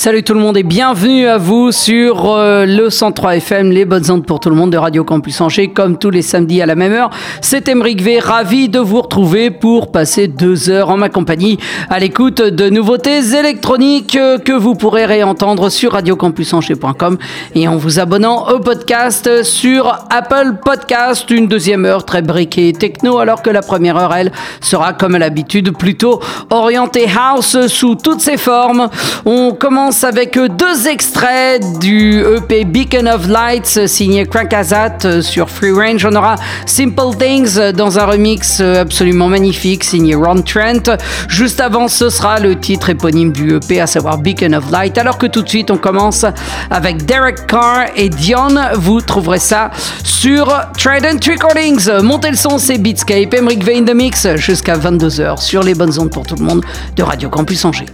Salut tout le monde et bienvenue à vous sur euh, le 103 FM, les bonnes ondes pour tout le monde de Radio Campus Angers, comme tous les samedis à la même heure. C'est Emeric V, ravi de vous retrouver pour passer deux heures en ma compagnie à l'écoute de nouveautés électroniques euh, que vous pourrez réentendre sur radiocampusangers.com et en vous abonnant au podcast sur Apple Podcast. Une deuxième heure très briquée techno, alors que la première heure, elle, sera comme à l'habitude plutôt orientée house sous toutes ses formes. On commence avec deux extraits du EP Beacon of Lights signé Crank Azat sur Free Range. On aura Simple Things dans un remix absolument magnifique signé Ron Trent. Juste avant, ce sera le titre éponyme du EP, à savoir Beacon of Light. Alors que tout de suite, on commence avec Derek Carr et Dion. Vous trouverez ça sur Trident Recordings. Montez le son, c'est Beatscape. Emric V in the mix jusqu'à 22h sur les bonnes ondes pour tout le monde de Radio Campus Angers.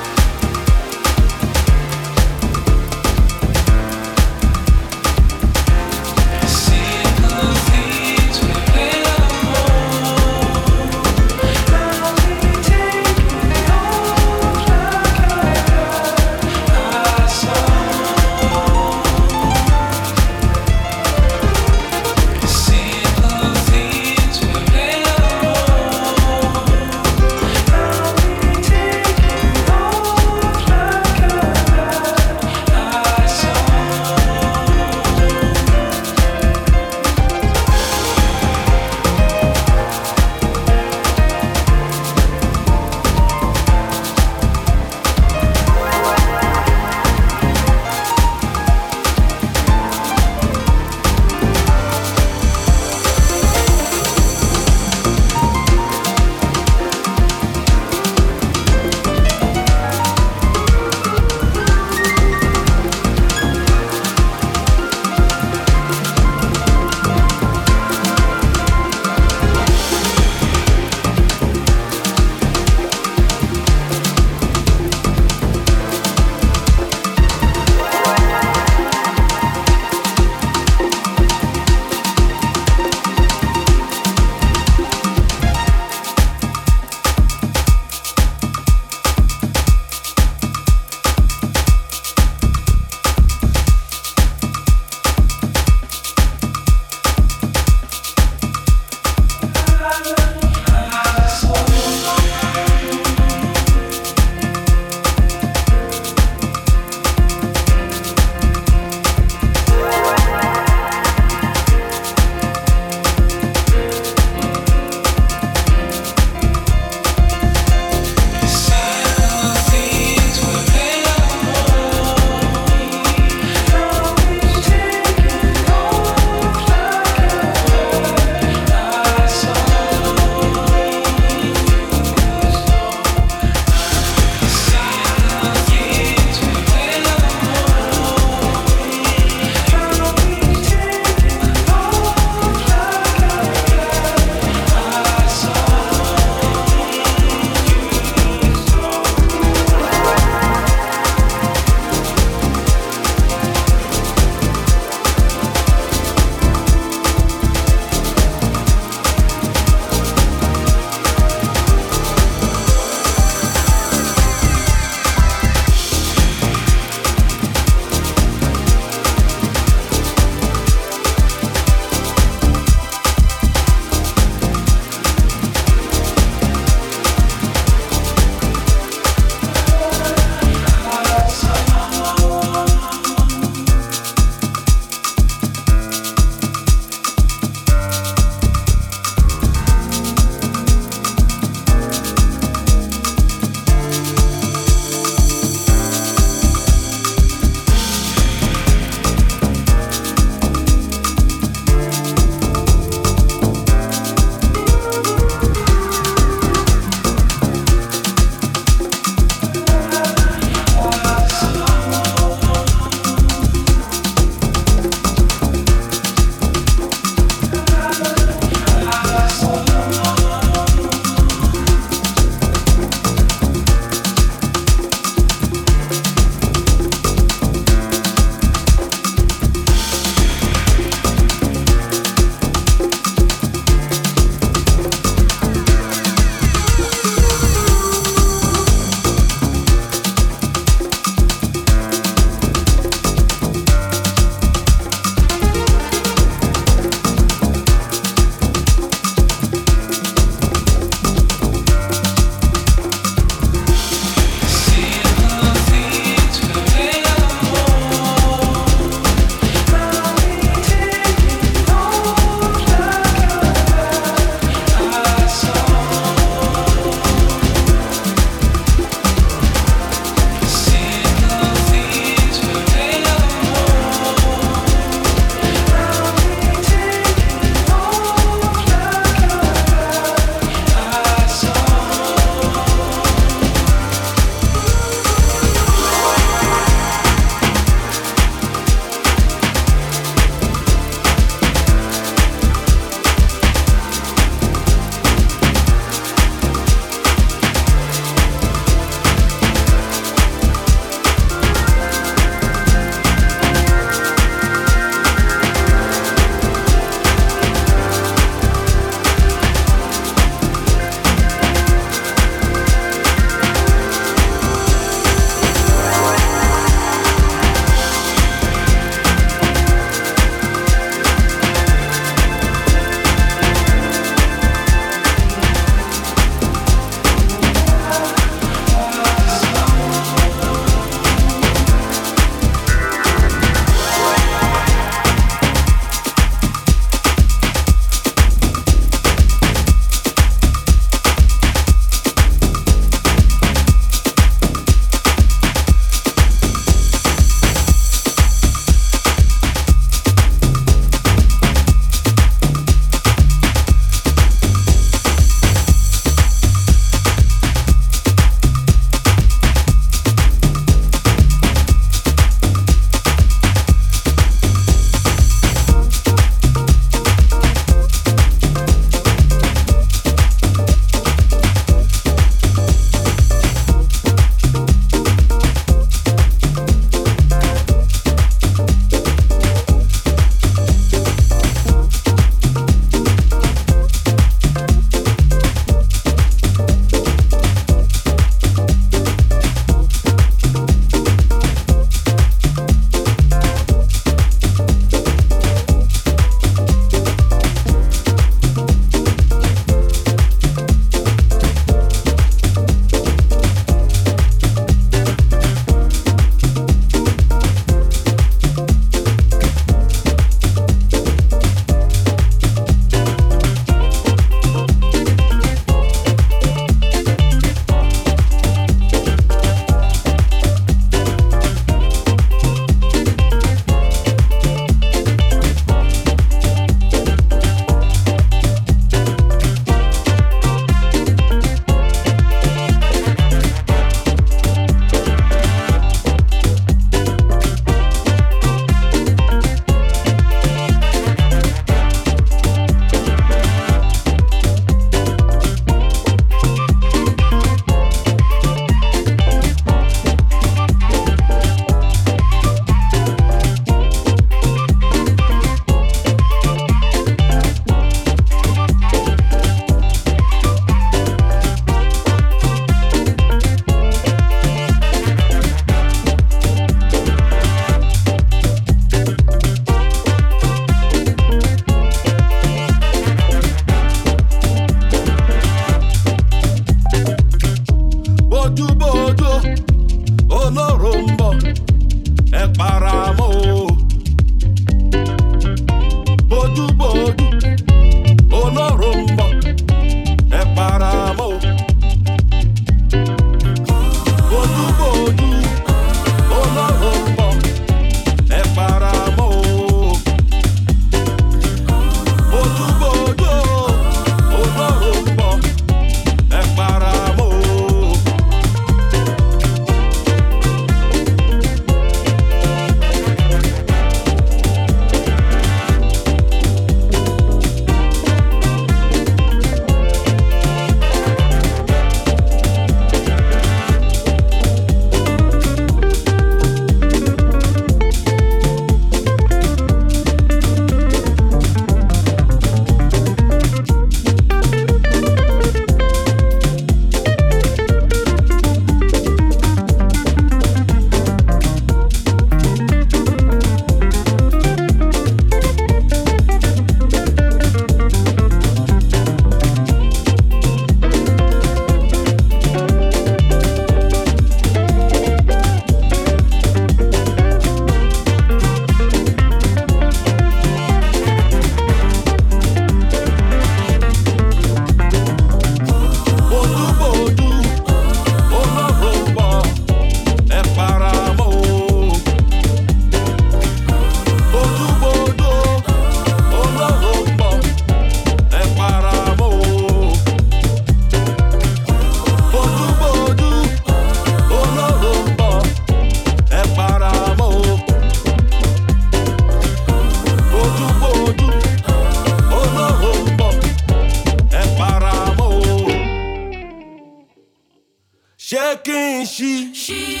She. She.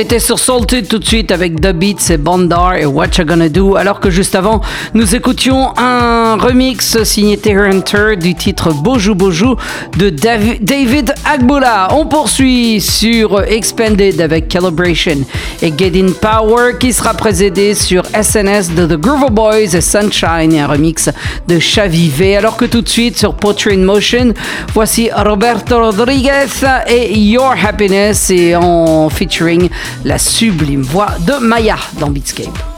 Était sur Salted tout de suite avec The Beats et Bondar et What Gonna Do, alors que juste avant, nous écoutions un remix signé Terry Hunter du titre Bojou Bojou de David Agbola. On poursuit sur Expanded avec Calibration et Get In Power qui sera précédé sur SNS de The Groover Boys et Sunshine un remix de Chavivé. Alors que tout de suite sur Pottery in Motion, voici Roberto Rodriguez et Your Happiness et en featuring la sublime voix de Maya dans Beatscape.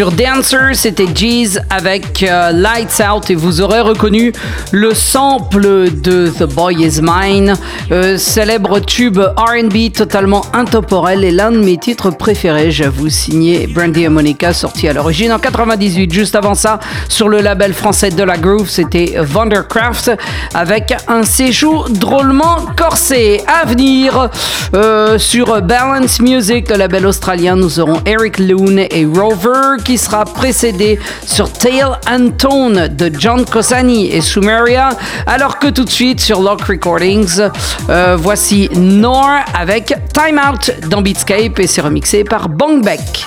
Sur Dancer, c'était Jeez avec euh, Lights Out et vous aurez reconnu le sample de The Boy Is Mine, euh, célèbre tube RB totalement intemporel et l'un de mes titres préférés, j'avoue, signé Brandy et Monica, sorti à l'origine en 98. Juste avant ça, sur le label français de la Groove, c'était Wondercraft avec un séjour drôlement corsé. À venir, euh, sur Balance Music, le label australien, nous aurons Eric Loon et Rover qui sera précédé sur Tale and Tone de John Cosani et Alors que tout de suite sur Lock Recordings, euh, voici Nor avec Time Out dans Beatscape et c'est remixé par Bangbeck.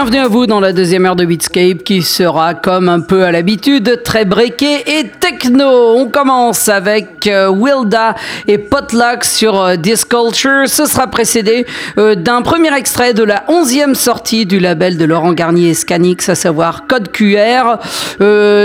Bienvenue à vous dans la deuxième heure de Beatscape qui sera comme un peu à l'habitude très breaké et techno. On commence avec euh, Wilda et Potluck sur euh, Disculture. Ce sera précédé euh, d'un premier extrait de la onzième sortie du label de Laurent Garnier et Scanix, à savoir Code QR.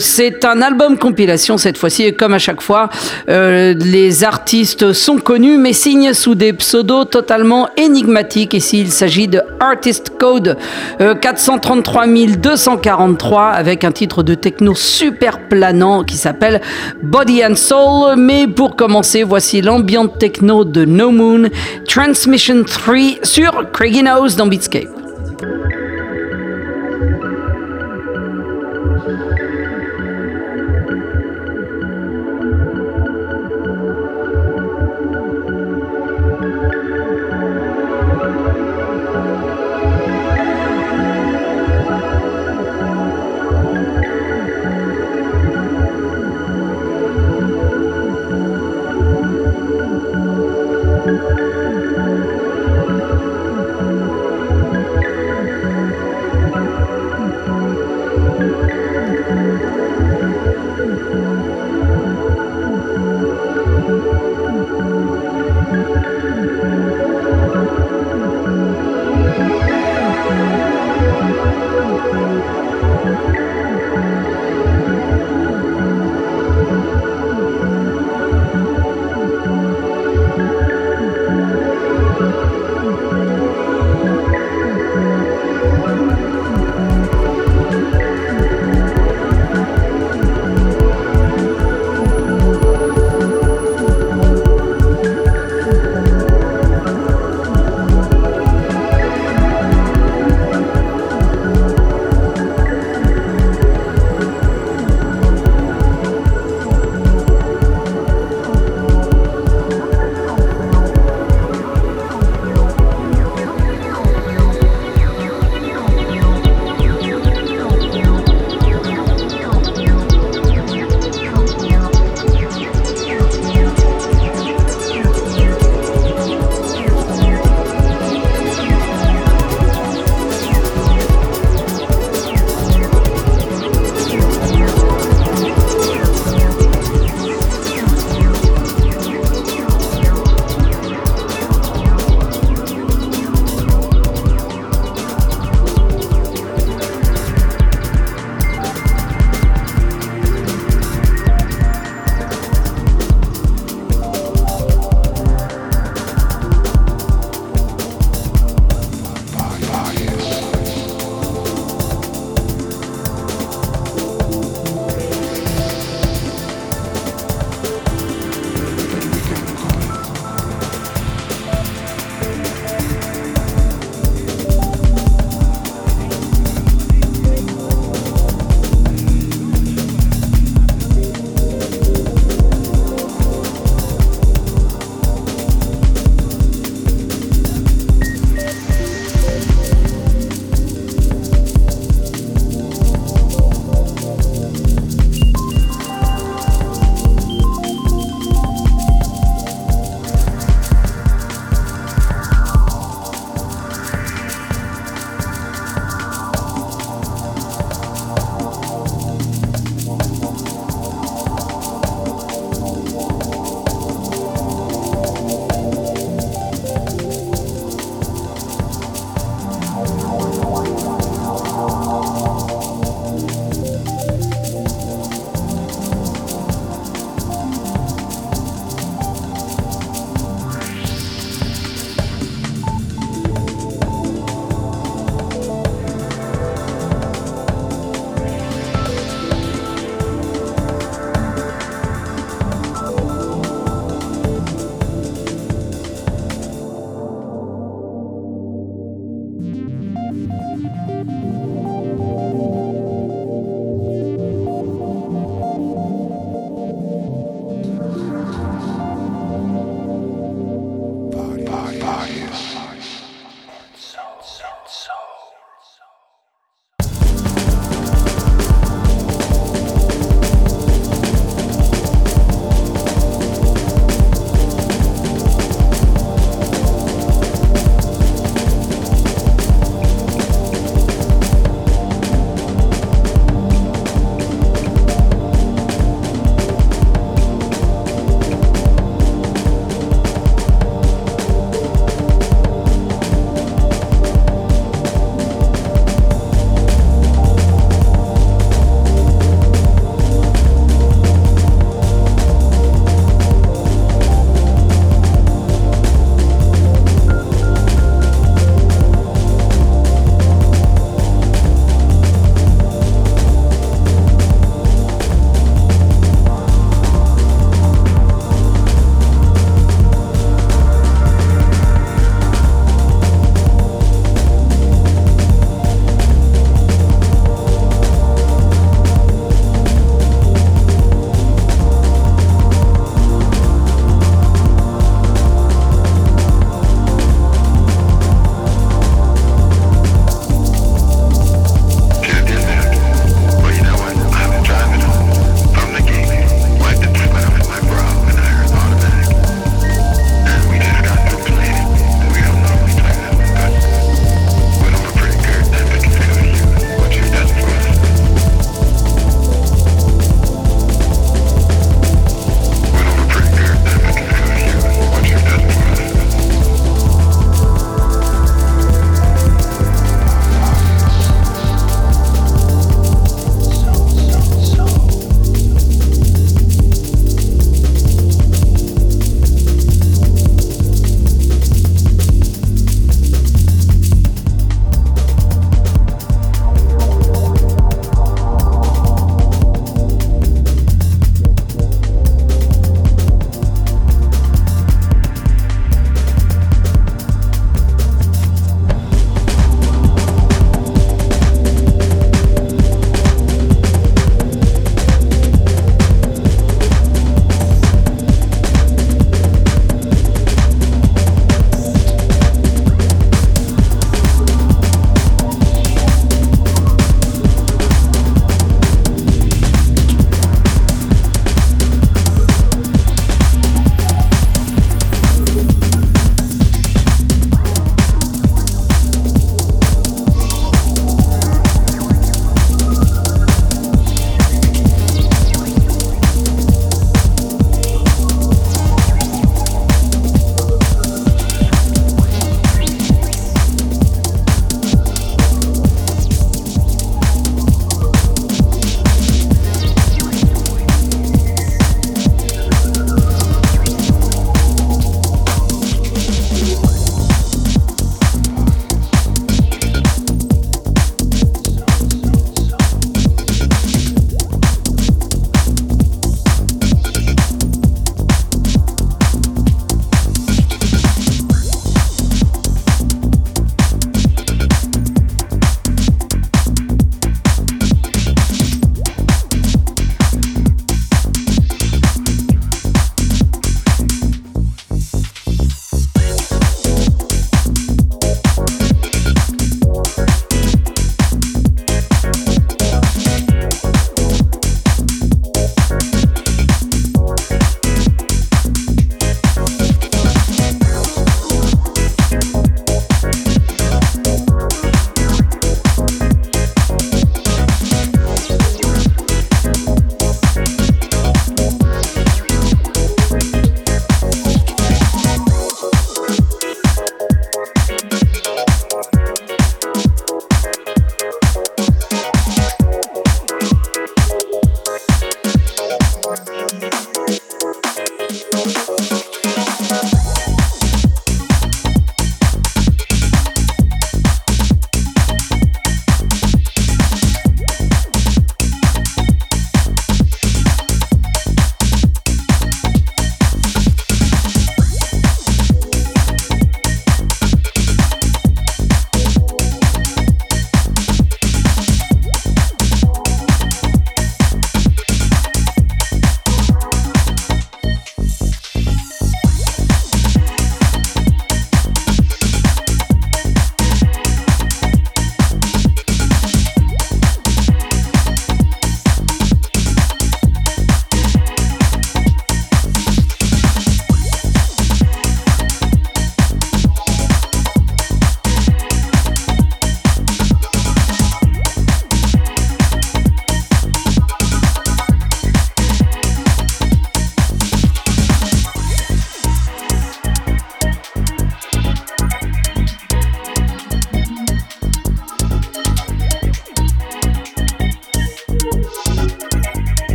C'est un album compilation cette fois-ci et comme à chaque fois, les artistes sont connus mais signent sous des pseudos totalement énigmatiques. Ici, il s'agit de Artist Code. 433 243 avec un titre de techno super planant qui s'appelle Body and Soul. Mais pour commencer, voici l'ambiante techno de No Moon, Transmission 3 sur Craigie Nose dans Beatscape.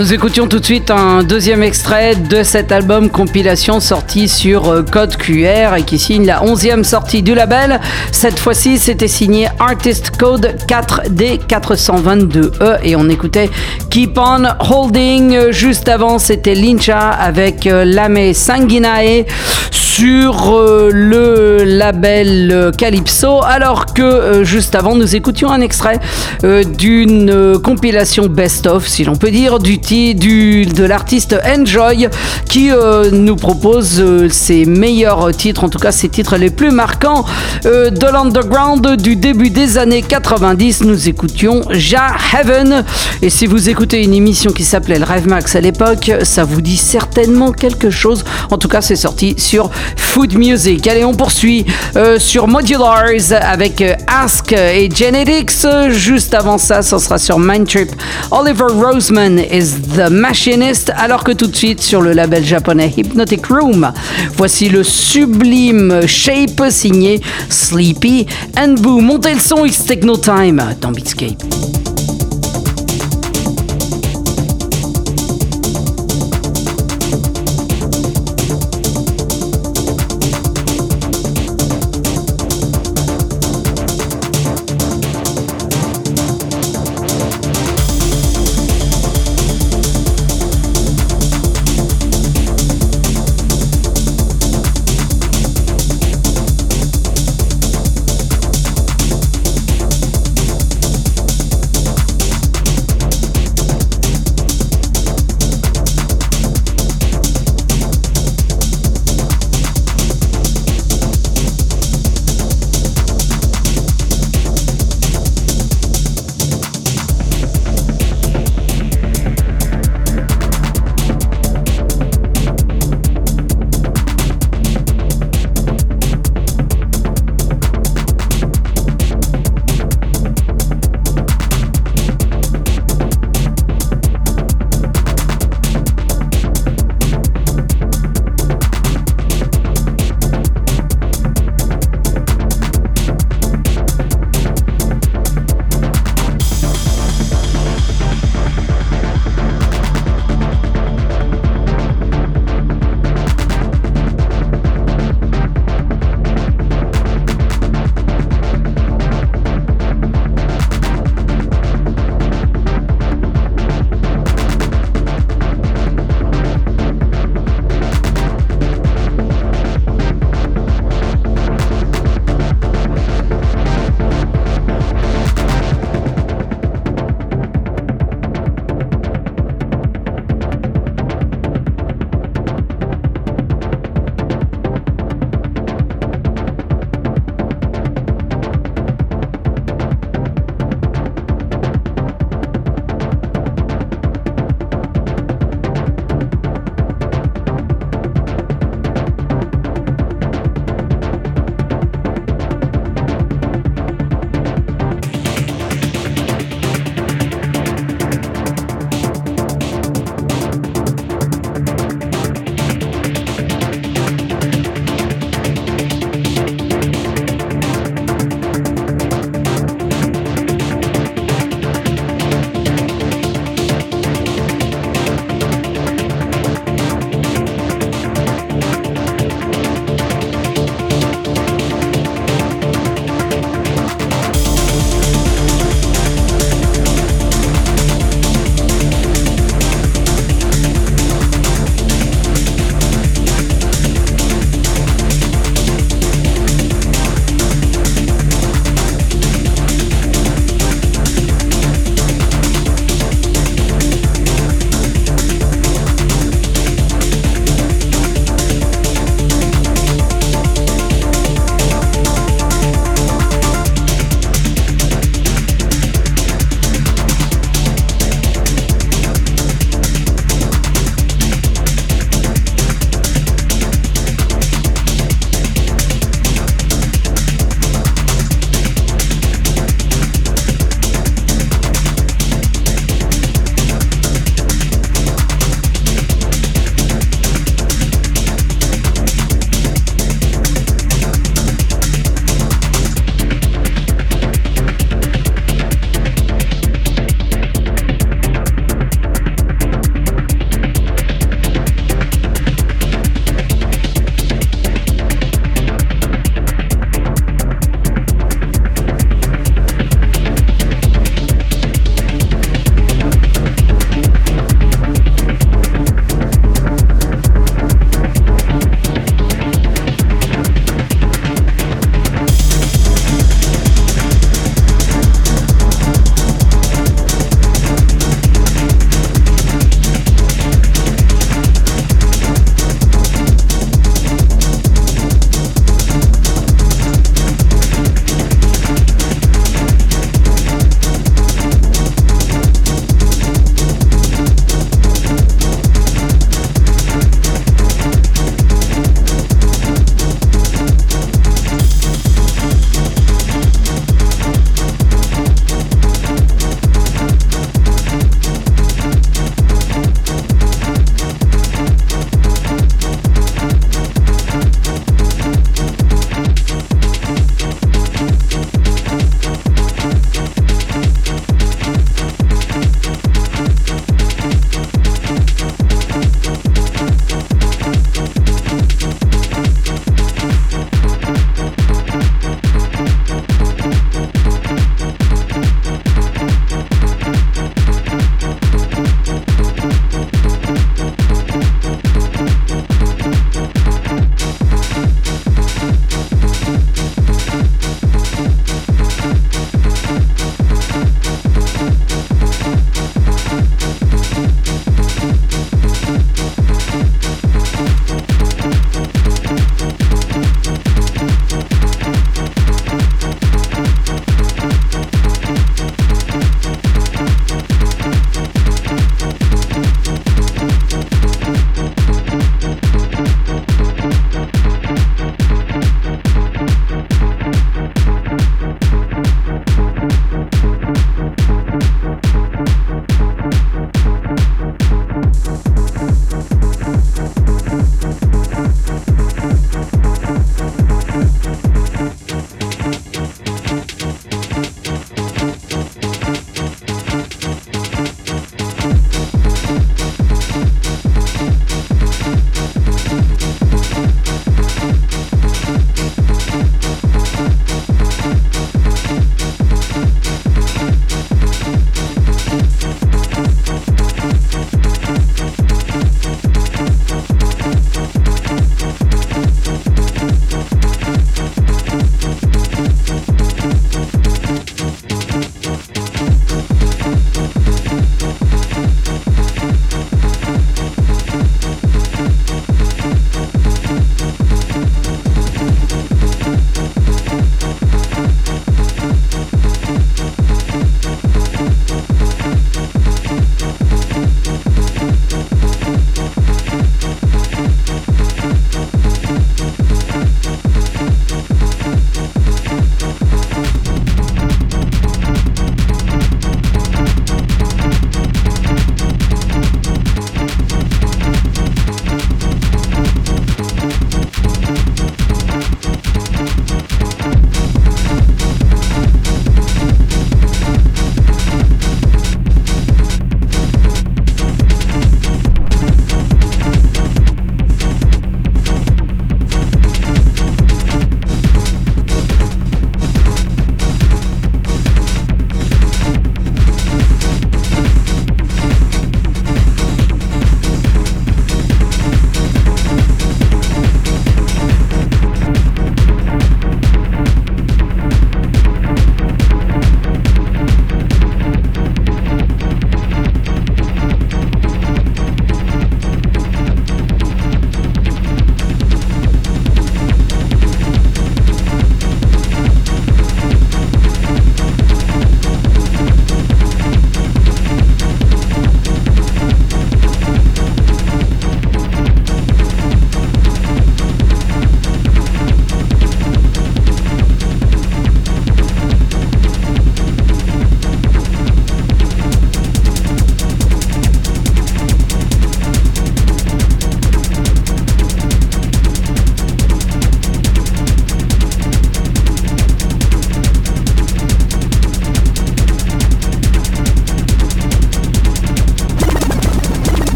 Nous écoutions tout de suite un deuxième extrait de cet album compilation sorti sur euh, Code QR et qui signe la onzième sortie du label. Cette fois-ci, c'était signé Artist Code 4D422E et on écoutait Keep On Holding. Juste avant, c'était Lincha avec euh, Lame Sanguinae sur euh, le label Calypso, alors que juste avant, nous écoutions un extrait d'une compilation best-of, si l'on peut dire, du de l'artiste Enjoy qui euh, nous propose euh, ses meilleurs titres, en tout cas ses titres les plus marquants euh, de l'underground du début des années 90. Nous écoutions Ja Heaven. Et si vous écoutez une émission qui s'appelait le Rêve Max à l'époque, ça vous dit certainement quelque chose. En tout cas, c'est sorti sur Food Music. Allez, on poursuit sur Modulars avec Ask et Genetics. Juste avant ça, ça sera sur Mind Trip. Oliver Roseman is The Machinist, alors que tout de suite sur le label japonais Hypnotic Room, voici le sublime Shape signé Sleepy and Boo. Montez le son, it's Techno Time dans Beatscape.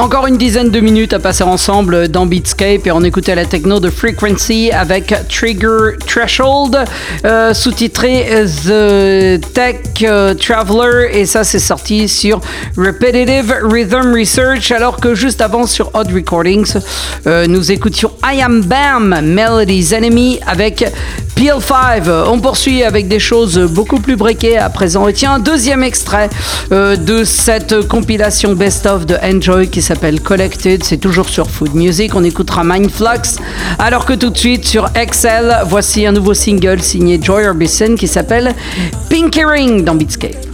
Encore une dizaine de minutes à passer ensemble dans Beatscape et on écoutait la techno de Frequency avec Trigger Threshold, euh, sous-titré The Tech euh, Traveler. Et ça c'est sorti sur Repetitive Rhythm Research. Alors que juste avant sur Odd Recordings euh, nous écoutions I Am Bam Melody's Enemy avec PL5. On poursuit avec des choses beaucoup plus briquées à présent et tiens deuxième extrait de cette compilation best-of de Enjoy qui s'appelle Collected, c'est toujours sur Food Music, on écoutera Mindflux, alors que tout de suite sur Excel, voici un nouveau single signé Joy Orbison qui s'appelle Pinky Ring dans Beatscape.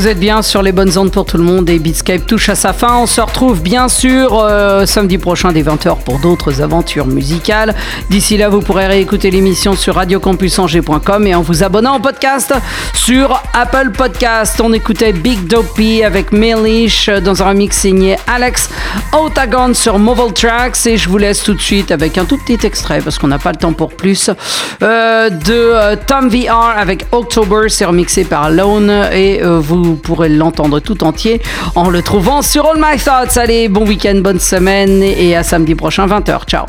Vous êtes bien sur les bonnes ondes pour tout le monde et Beatscape touche à sa fin. On se retrouve bien sûr euh, samedi prochain dès 20h pour d'autres aventures musicales. D'ici là, vous pourrez réécouter l'émission sur radiocampusangers.com et en vous abonnant au podcast sur Apple Podcast. On écoutait Big Dopey avec Melish dans un remix signé Alex Otagon sur Mobile Tracks et je vous laisse tout de suite avec un tout petit extrait parce qu'on n'a pas le temps pour plus euh, de euh, Tom VR avec October. C'est remixé par Lone et vous vous pourrez l'entendre tout entier en le trouvant sur All My Thoughts. Allez, bon week-end, bonne semaine et à samedi prochain 20h. Ciao